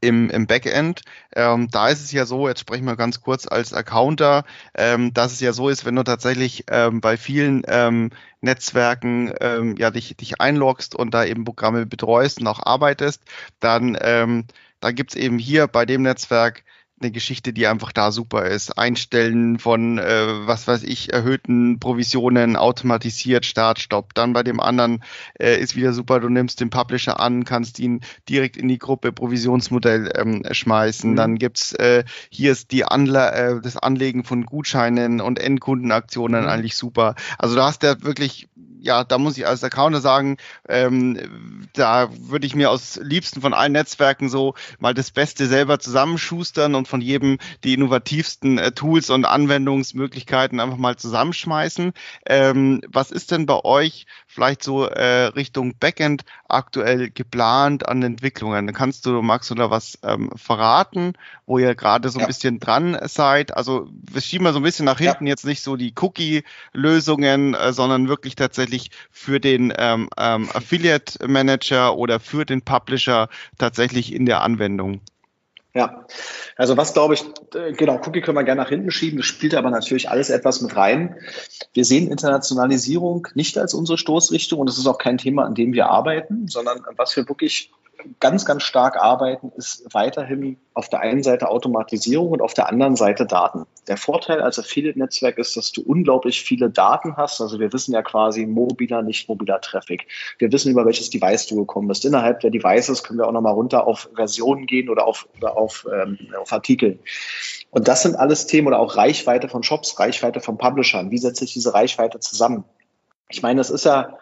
im, im Backend. Ähm, da ist es ja so, jetzt sprechen wir ganz kurz als Accounter, ähm, dass es ja so ist, wenn du tatsächlich ähm, bei vielen ähm, Netzwerken ähm, ja dich, dich einloggst und da eben Programme betreust und auch arbeitest, dann, ähm, dann gibt's eben hier bei dem Netzwerk eine Geschichte, die einfach da super ist. Einstellen von, äh, was weiß ich, erhöhten Provisionen, automatisiert, Start, Stopp. Dann bei dem anderen äh, ist wieder super, du nimmst den Publisher an, kannst ihn direkt in die Gruppe Provisionsmodell ähm, schmeißen. Mhm. Dann gibt's äh, hier ist die Anle äh, das Anlegen von Gutscheinen und Endkundenaktionen mhm. eigentlich super. Also da hast du ja wirklich ja, da muss ich als Accounter sagen, ähm, da würde ich mir aus liebsten von allen Netzwerken so mal das Beste selber zusammenschustern und von jedem die innovativsten äh, Tools und Anwendungsmöglichkeiten einfach mal zusammenschmeißen. Ähm, was ist denn bei euch vielleicht so äh, Richtung Backend aktuell geplant an Entwicklungen? Kannst du, du da was ähm, verraten, wo ihr gerade so ein ja. bisschen dran seid? Also wir schieben mal so ein bisschen nach hinten, ja. jetzt nicht so die Cookie-Lösungen, äh, sondern wirklich tatsächlich für den ähm, ähm, Affiliate Manager oder für den Publisher tatsächlich in der Anwendung? Ja, also was glaube ich, äh, genau, Cookie können wir gerne nach hinten schieben, das spielt aber natürlich alles etwas mit rein. Wir sehen Internationalisierung nicht als unsere Stoßrichtung und das ist auch kein Thema, an dem wir arbeiten, sondern was wir wirklich ganz, ganz stark arbeiten, ist weiterhin auf der einen Seite Automatisierung und auf der anderen Seite Daten. Der Vorteil als Affiliate-Netzwerk ist, dass du unglaublich viele Daten hast. Also wir wissen ja quasi mobiler, nicht mobiler Traffic. Wir wissen, über welches Device du gekommen bist. Innerhalb der Devices können wir auch nochmal runter auf Versionen gehen oder auf, oder auf, ähm, auf Artikel. Und das sind alles Themen oder auch Reichweite von Shops, Reichweite von Publishern. Wie setze ich diese Reichweite zusammen? Ich meine, das ist ja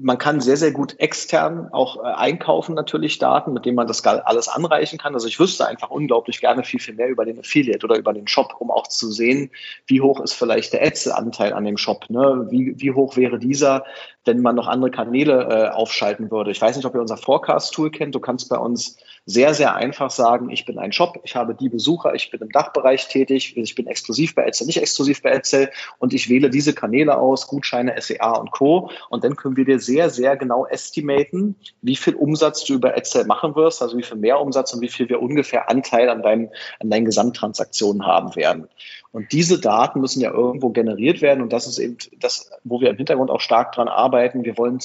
man kann sehr, sehr gut extern auch äh, einkaufen natürlich Daten, mit denen man das alles anreichen kann. Also ich wüsste einfach unglaublich gerne viel, viel mehr über den Affiliate oder über den Shop, um auch zu sehen, wie hoch ist vielleicht der Ads-Anteil an dem Shop. Ne? Wie, wie hoch wäre dieser, wenn man noch andere Kanäle äh, aufschalten würde. Ich weiß nicht, ob ihr unser Forecast-Tool kennt. Du kannst bei uns sehr, sehr einfach sagen, ich bin ein Shop, ich habe die Besucher, ich bin im Dachbereich tätig, ich bin exklusiv bei Etzel, nicht exklusiv bei Etzel und ich wähle diese Kanäle aus, Gutscheine, SEA und Co. Und dann können wir dir sehr, sehr genau estimaten, wie viel Umsatz du über Etzel machen wirst, also wie viel mehr Umsatz und wie viel wir ungefähr Anteil an deinen, an deinen Gesamttransaktionen haben werden. Und diese Daten müssen ja irgendwo generiert werden und das ist eben das, wo wir im Hintergrund auch stark dran arbeiten. Wir wollen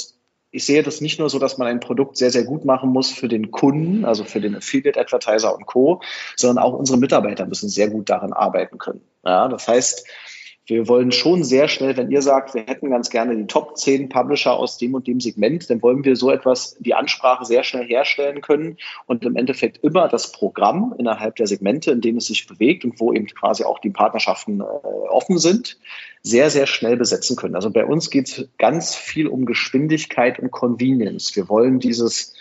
ich sehe das nicht nur so, dass man ein Produkt sehr, sehr gut machen muss für den Kunden, also für den Affiliate Advertiser und Co., sondern auch unsere Mitarbeiter müssen sehr gut daran arbeiten können. Ja, das heißt, wir wollen schon sehr schnell, wenn ihr sagt, wir hätten ganz gerne die Top 10 Publisher aus dem und dem Segment, dann wollen wir so etwas, die Ansprache sehr schnell herstellen können und im Endeffekt immer das Programm innerhalb der Segmente, in denen es sich bewegt und wo eben quasi auch die Partnerschaften äh, offen sind, sehr, sehr schnell besetzen können. Also bei uns geht es ganz viel um Geschwindigkeit und Convenience. Wir wollen dieses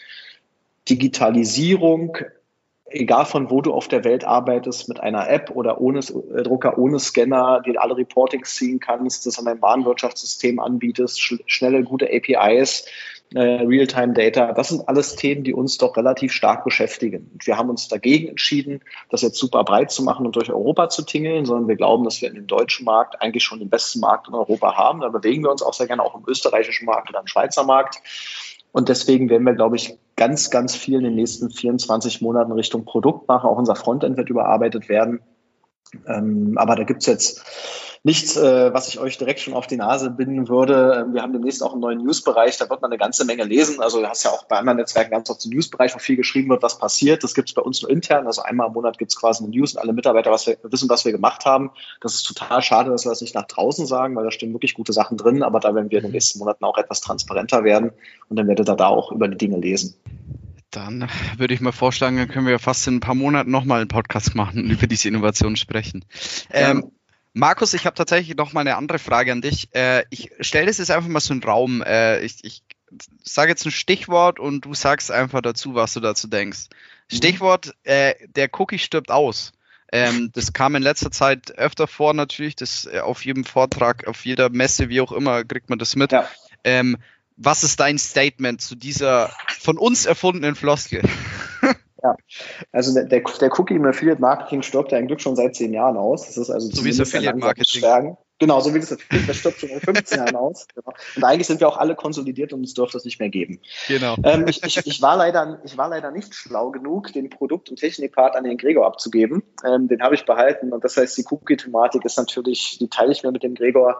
Digitalisierung egal von wo du auf der Welt arbeitest, mit einer App oder ohne äh, Drucker, ohne Scanner, die alle Reportings ziehen kannst, das an dein Warenwirtschaftssystem anbietest, sch schnelle, gute APIs, äh, Real-Time-Data, das sind alles Themen, die uns doch relativ stark beschäftigen. Und wir haben uns dagegen entschieden, das jetzt super breit zu machen und durch Europa zu tingeln, sondern wir glauben, dass wir in dem deutschen Markt eigentlich schon den besten Markt in Europa haben. Da bewegen wir uns auch sehr gerne auch im österreichischen Markt oder im Schweizer Markt. Und deswegen werden wir, glaube ich, ganz, ganz viel in den nächsten 24 Monaten Richtung Produkt machen. Auch unser Frontend wird überarbeitet werden. Ähm, aber da gibt's jetzt nichts, äh, was ich euch direkt schon auf die Nase binden würde. Ähm, wir haben demnächst auch einen neuen Newsbereich, da wird man eine ganze Menge lesen. Also du hast ja auch bei anderen Netzwerken ganz oft einen Newsbereich, wo viel geschrieben wird, was passiert. Das gibt's bei uns nur intern. Also einmal im Monat gibt's quasi eine News und alle Mitarbeiter was wir, wissen, was wir gemacht haben. Das ist total schade, dass wir das nicht nach draußen sagen, weil da stehen wirklich gute Sachen drin. Aber da werden wir in den nächsten Monaten auch etwas transparenter werden und dann werdet ihr da auch über die Dinge lesen. Dann würde ich mal vorschlagen, dann können wir fast in ein paar Monaten nochmal einen Podcast machen und über diese Innovation sprechen. Ähm, Markus, ich habe tatsächlich noch mal eine andere Frage an dich. Äh, ich stelle das jetzt einfach mal so in den Raum. Äh, ich ich sage jetzt ein Stichwort und du sagst einfach dazu, was du dazu denkst. Mhm. Stichwort, äh, der Cookie stirbt aus. Ähm, das kam in letzter Zeit öfter vor natürlich. Das äh, auf jedem Vortrag, auf jeder Messe, wie auch immer, kriegt man das mit. Ja. Ähm, was ist dein Statement zu dieser von uns erfundenen Floskel? Ja, also der, der, der Cookie im Affiliate Marketing stirbt ja ein Glück schon seit zehn Jahren aus. Das ist also so wie das Affiliate Marketing. Genau, so wie das Affiliate, das stirbt schon in 15 Jahren aus. Genau. Und eigentlich sind wir auch alle konsolidiert und es dürfte es nicht mehr geben. Genau. Ähm, ich, ich, ich, war leider, ich war leider nicht schlau genug, den Produkt- und Technikpart an den Gregor abzugeben. Ähm, den habe ich behalten und das heißt, die Cookie-Thematik ist natürlich, die teile ich mir mit dem Gregor.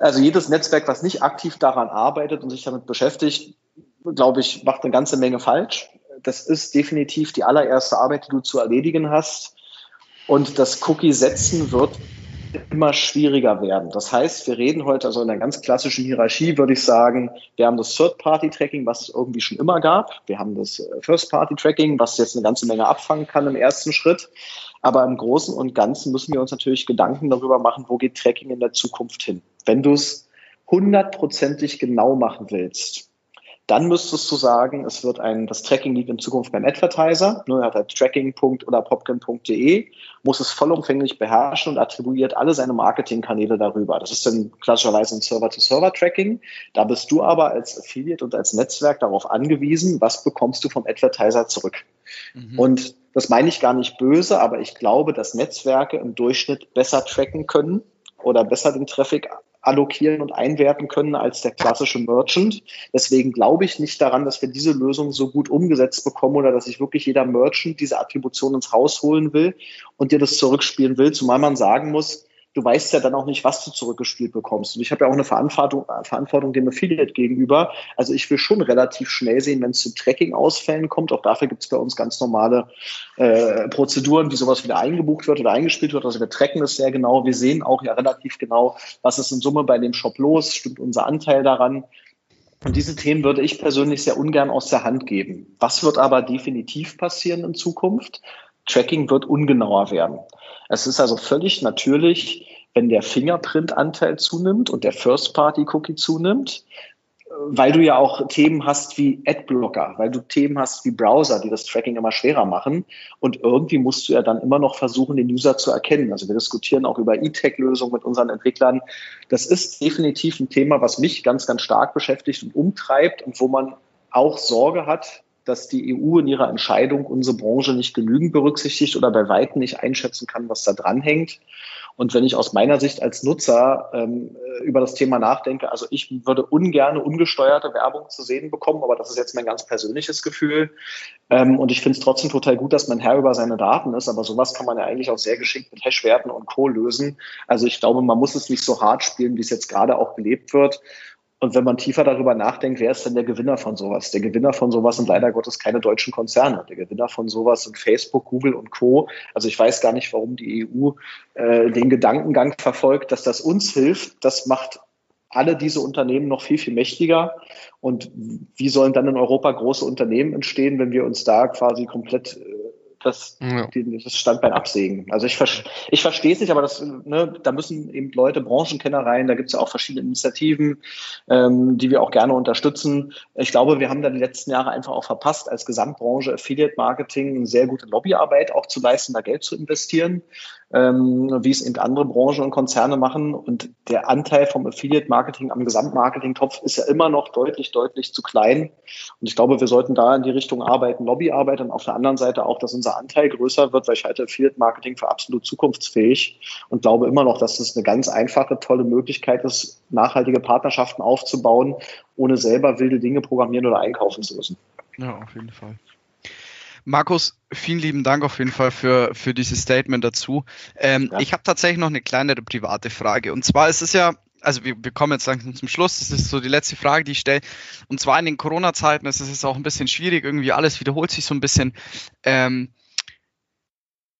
Also jedes Netzwerk, was nicht aktiv daran arbeitet und sich damit beschäftigt, glaube ich, macht eine ganze Menge falsch das ist definitiv die allererste Arbeit, die du zu erledigen hast. Und das Cookie setzen wird immer schwieriger werden. Das heißt, wir reden heute also in einer ganz klassischen Hierarchie, würde ich sagen, wir haben das Third-Party-Tracking, was es irgendwie schon immer gab. Wir haben das äh, First-Party-Tracking, was jetzt eine ganze Menge abfangen kann im ersten Schritt. Aber im Großen und Ganzen müssen wir uns natürlich Gedanken darüber machen, wo geht Tracking in der Zukunft hin. Wenn du es hundertprozentig genau machen willst, dann müsstest du sagen, es wird ein, das Tracking liegt in Zukunft beim Advertiser. Nur er hat halt tracking. oder popkin.de, muss es vollumfänglich beherrschen und attribuiert alle seine Marketingkanäle darüber. Das ist dann klassischerweise ein Server-to-Server-Tracking. Da bist du aber als Affiliate und als Netzwerk darauf angewiesen, was bekommst du vom Advertiser zurück. Mhm. Und das meine ich gar nicht böse, aber ich glaube, dass Netzwerke im Durchschnitt besser tracken können oder besser den Traffic allokieren und einwerten können als der klassische Merchant. Deswegen glaube ich nicht daran, dass wir diese Lösung so gut umgesetzt bekommen oder dass sich wirklich jeder Merchant diese Attribution ins Haus holen will und dir das zurückspielen will, zumal man sagen muss, du weißt ja dann auch nicht, was du zurückgespielt bekommst. Und ich habe ja auch eine Verantwortung, Verantwortung dem Affiliate gegenüber. Also ich will schon relativ schnell sehen, wenn es zu Tracking-Ausfällen kommt. Auch dafür gibt es bei uns ganz normale äh, Prozeduren, wie sowas wieder eingebucht wird oder eingespielt wird. Also wir tracken das sehr genau. Wir sehen auch ja relativ genau, was ist in Summe bei dem Shop los, stimmt unser Anteil daran. Und diese Themen würde ich persönlich sehr ungern aus der Hand geben. Was wird aber definitiv passieren in Zukunft? Tracking wird ungenauer werden. Es ist also völlig natürlich, wenn der Fingerprint-Anteil zunimmt und der First-Party-Cookie zunimmt, weil du ja auch Themen hast wie Adblocker, weil du Themen hast wie Browser, die das Tracking immer schwerer machen. Und irgendwie musst du ja dann immer noch versuchen, den User zu erkennen. Also wir diskutieren auch über E-Tech-Lösungen mit unseren Entwicklern. Das ist definitiv ein Thema, was mich ganz, ganz stark beschäftigt und umtreibt und wo man auch Sorge hat, dass die EU in ihrer Entscheidung unsere Branche nicht genügend berücksichtigt oder bei weitem nicht einschätzen kann, was da dranhängt. Und wenn ich aus meiner Sicht als Nutzer ähm, über das Thema nachdenke, also ich würde ungern ungesteuerte Werbung zu sehen bekommen, aber das ist jetzt mein ganz persönliches Gefühl. Ähm, und ich finde es trotzdem total gut, dass man Herr über seine Daten ist, aber sowas kann man ja eigentlich auch sehr geschickt mit Hashwerten und Co. lösen. Also ich glaube, man muss es nicht so hart spielen, wie es jetzt gerade auch gelebt wird. Und wenn man tiefer darüber nachdenkt, wer ist denn der Gewinner von sowas? Der Gewinner von sowas sind leider Gottes keine deutschen Konzerne. Der Gewinner von sowas sind Facebook, Google und Co. Also ich weiß gar nicht, warum die EU äh, den Gedankengang verfolgt, dass das uns hilft. Das macht alle diese Unternehmen noch viel, viel mächtiger. Und wie sollen dann in Europa große Unternehmen entstehen, wenn wir uns da quasi komplett äh, das, ja. das Standbein absägen. Also ich, ich verstehe es nicht, aber das, ne, da müssen eben Leute, Branchenkenner rein, da gibt es ja auch verschiedene Initiativen, ähm, die wir auch gerne unterstützen. Ich glaube, wir haben da die letzten Jahre einfach auch verpasst, als Gesamtbranche Affiliate Marketing eine sehr gute Lobbyarbeit auch zu leisten, da Geld zu investieren ähm, wie es eben andere Branchen und Konzerne machen. Und der Anteil vom Affiliate-Marketing am Gesamtmarketing-Topf ist ja immer noch deutlich, deutlich zu klein. Und ich glaube, wir sollten da in die Richtung arbeiten, Lobbyarbeit und auf der anderen Seite auch, dass unser Anteil größer wird, weil ich halte Affiliate-Marketing für absolut zukunftsfähig und glaube immer noch, dass es eine ganz einfache, tolle Möglichkeit ist, nachhaltige Partnerschaften aufzubauen, ohne selber wilde Dinge programmieren oder einkaufen zu müssen. Ja, auf jeden Fall. Markus, vielen lieben Dank auf jeden Fall für, für dieses Statement dazu. Ähm, ja. Ich habe tatsächlich noch eine kleinere private Frage. Und zwar ist es ja, also wir, wir kommen jetzt langsam zum Schluss, das ist so die letzte Frage, die ich stelle. Und zwar in den Corona-Zeiten ist es auch ein bisschen schwierig, irgendwie alles wiederholt sich so ein bisschen. Ähm,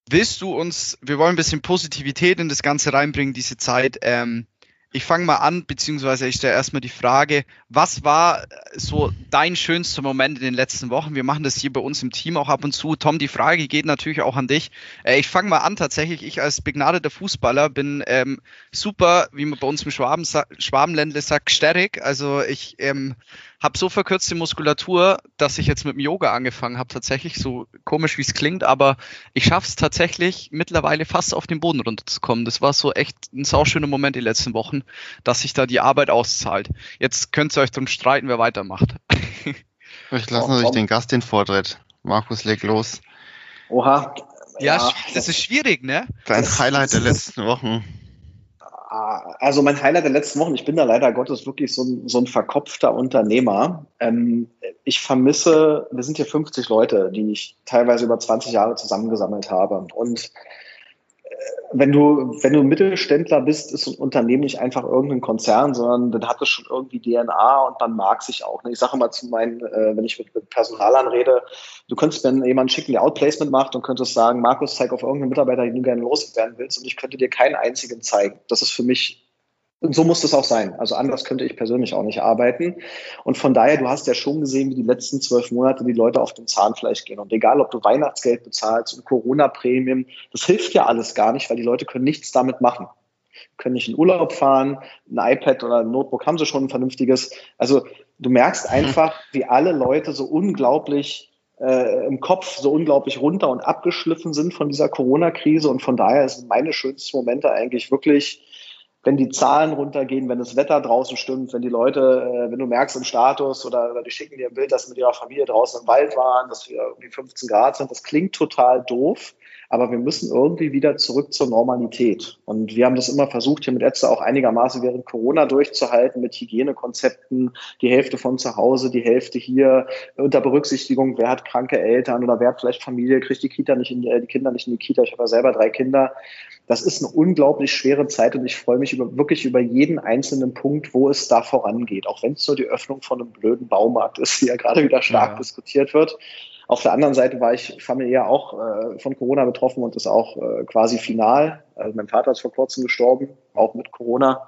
willst du uns, wir wollen ein bisschen Positivität in das Ganze reinbringen, diese Zeit. Ähm, ich fange mal an, beziehungsweise ich stelle erstmal die Frage, was war so dein schönster Moment in den letzten Wochen? Wir machen das hier bei uns im Team auch ab und zu. Tom, die Frage geht natürlich auch an dich. Äh, ich fange mal an, tatsächlich, ich als begnadeter Fußballer bin ähm, super, wie man bei uns im Schwaben, Schwabenländle sagt, stärrig. Also ich ähm, habe so verkürzte Muskulatur, dass ich jetzt mit dem Yoga angefangen habe, tatsächlich, so komisch wie es klingt, aber ich schaffe es tatsächlich mittlerweile fast auf den Boden runterzukommen. Das war so echt ein sauschöner Moment die letzten Wochen, dass sich da die Arbeit auszahlt. Jetzt könnt ihr euch drum streiten, wer weitermacht. Ich lasse natürlich den Gast den Vortritt. Markus, leg los. Oha. Ja, ja, das ist schwierig, ne? Dein Highlight der letzten Wochen. Also mein Highlight der letzten Wochen, ich bin da leider Gottes wirklich so ein, so ein verkopfter Unternehmer. Ähm, ich vermisse, wir sind hier 50 Leute, die ich teilweise über 20 Jahre zusammengesammelt habe. Und wenn du, wenn du Mittelständler bist, ist ein Unternehmen nicht einfach irgendein Konzern, sondern dann hat es schon irgendwie DNA und man mag sich auch. Ich sage mal zu meinen, äh, wenn ich mit, mit Personalern rede, du könntest mir jemanden schicken, der Outplacement macht und könntest sagen, Markus, zeig auf irgendeinen Mitarbeiter, den du gerne loswerden willst und ich könnte dir keinen einzigen zeigen. Das ist für mich und so muss das auch sein. Also anders könnte ich persönlich auch nicht arbeiten. Und von daher, du hast ja schon gesehen, wie die letzten zwölf Monate die Leute auf den Zahnfleisch gehen. Und egal, ob du Weihnachtsgeld bezahlst und Corona-Prämien, das hilft ja alles gar nicht, weil die Leute können nichts damit machen. Können nicht in Urlaub fahren, ein iPad oder ein Notebook haben sie schon ein vernünftiges. Also du merkst einfach, wie alle Leute so unglaublich äh, im Kopf so unglaublich runter und abgeschliffen sind von dieser Corona-Krise. Und von daher sind meine schönsten Momente eigentlich wirklich wenn die Zahlen runtergehen, wenn das Wetter draußen stimmt, wenn die Leute, äh, wenn du merkst im Status oder, oder die schicken dir ein Bild, dass sie mit ihrer Familie draußen im Wald waren, dass wir irgendwie 15 Grad sind, das klingt total doof, aber wir müssen irgendwie wieder zurück zur Normalität. Und wir haben das immer versucht, hier mit Ärzte auch einigermaßen während Corona durchzuhalten mit Hygienekonzepten, die Hälfte von zu Hause, die Hälfte hier, unter Berücksichtigung, wer hat kranke Eltern oder wer hat vielleicht Familie, kriegt die Kita nicht in die, die Kinder nicht in die Kita. Ich habe ja selber drei Kinder. Das ist eine unglaublich schwere Zeit und ich freue mich über, wirklich über jeden einzelnen Punkt, wo es da vorangeht. Auch wenn es nur die Öffnung von einem blöden Baumarkt ist, die ja gerade wieder stark ja. diskutiert wird. Auf der anderen Seite war ich familiär auch äh, von Corona betroffen und ist auch äh, quasi final. Also mein Vater ist vor kurzem gestorben, auch mit Corona.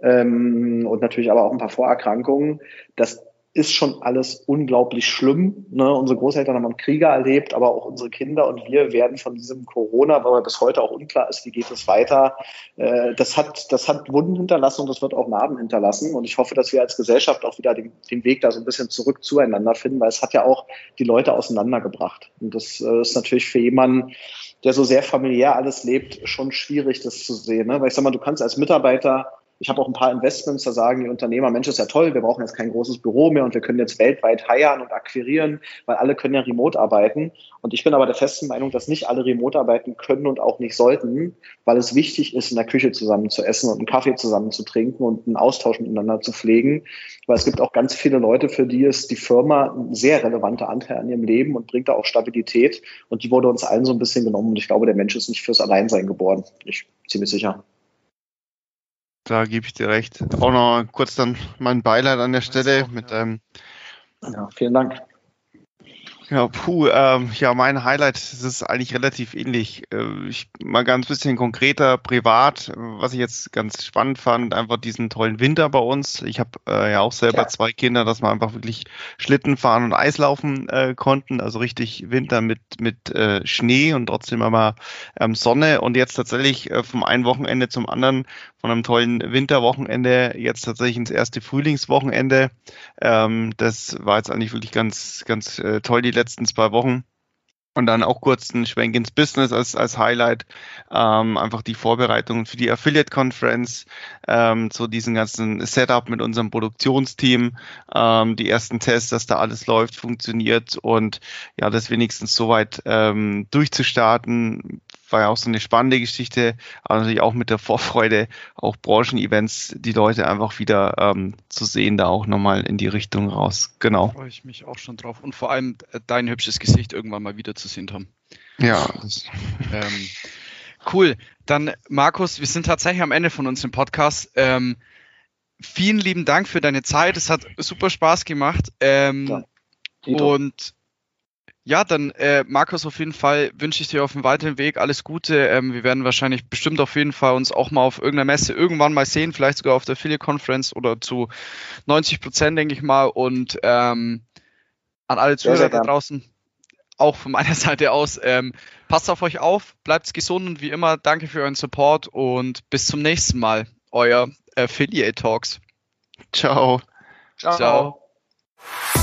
Ähm, und natürlich aber auch ein paar Vorerkrankungen. Das ist schon alles unglaublich schlimm. Ne? Unsere Großeltern haben einen Krieger erlebt, aber auch unsere Kinder und wir werden von diesem Corona, weil bis heute auch unklar ist, wie geht es weiter, äh, das, hat, das hat Wunden hinterlassen und das wird auch Narben hinterlassen. Und ich hoffe, dass wir als Gesellschaft auch wieder den, den Weg da so ein bisschen zurück zueinander finden, weil es hat ja auch die Leute auseinandergebracht. Und das äh, ist natürlich für jemanden, der so sehr familiär alles lebt, schon schwierig, das zu sehen. Ne? Weil ich sag mal, du kannst als Mitarbeiter ich habe auch ein paar Investments, da sagen die Unternehmer, Mensch, ist ja toll, wir brauchen jetzt kein großes Büro mehr und wir können jetzt weltweit heiern und akquirieren, weil alle können ja remote arbeiten. Und ich bin aber der festen Meinung, dass nicht alle remote arbeiten können und auch nicht sollten, weil es wichtig ist, in der Küche zusammen zu essen und einen Kaffee zusammen zu trinken und einen Austausch miteinander zu pflegen. Weil es gibt auch ganz viele Leute, für die ist die Firma ein sehr relevanter Anteil an ihrem Leben und bringt da auch Stabilität. Und die wurde uns allen so ein bisschen genommen. Und ich glaube, der Mensch ist nicht fürs Alleinsein geboren. Ich ziemlich sicher. Da gebe ich dir recht. Auch noch kurz dann mein Beileid an der Stelle mit einem. Ja, vielen Dank. Ja, puh, ähm, ja, mein Highlight das ist eigentlich relativ ähnlich. Äh, ich mal ganz bisschen konkreter, privat, was ich jetzt ganz spannend fand, einfach diesen tollen Winter bei uns. Ich habe äh, ja auch selber ja. zwei Kinder, dass wir einfach wirklich Schlitten fahren und Eislaufen äh, konnten, also richtig Winter mit mit äh, Schnee und trotzdem aber ähm, Sonne und jetzt tatsächlich äh, vom einen Wochenende zum anderen von einem tollen Winterwochenende jetzt tatsächlich ins erste Frühlingswochenende. Ähm, das war jetzt eigentlich wirklich ganz, ganz äh, toll die letzten zwei Wochen. Und dann auch kurz ein Schwenk ins Business als, als Highlight. Ähm, einfach die Vorbereitungen für die Affiliate Conference, ähm, so diesen ganzen Setup mit unserem Produktionsteam, ähm, die ersten Tests, dass da alles läuft, funktioniert und ja, das wenigstens soweit ähm, durchzustarten war ja auch so eine spannende Geschichte, aber natürlich auch mit der Vorfreude, auch Branchen-Events, die Leute einfach wieder ähm, zu sehen, da auch nochmal in die Richtung raus. Genau. Freue ich mich auch schon drauf. Und vor allem äh, dein hübsches Gesicht irgendwann mal wieder zu sehen, Tom. Ja. ähm, cool. Dann, Markus, wir sind tatsächlich am Ende von unserem Podcast. Ähm, vielen lieben Dank für deine Zeit. Es hat super Spaß gemacht. Ähm, ja. Und ja, dann äh, Markus, auf jeden Fall wünsche ich dir auf dem weiteren Weg alles Gute. Ähm, wir werden wahrscheinlich bestimmt auf jeden Fall uns auch mal auf irgendeiner Messe irgendwann mal sehen, vielleicht sogar auf der Affiliate Conference oder zu 90 Prozent, denke ich mal. Und ähm, an alle Zuhörer da draußen, auch von meiner Seite aus, ähm, passt auf euch auf, bleibt gesund und wie immer, danke für euren Support und bis zum nächsten Mal. Euer Affiliate Talks. Ciao. Ciao. Ciao.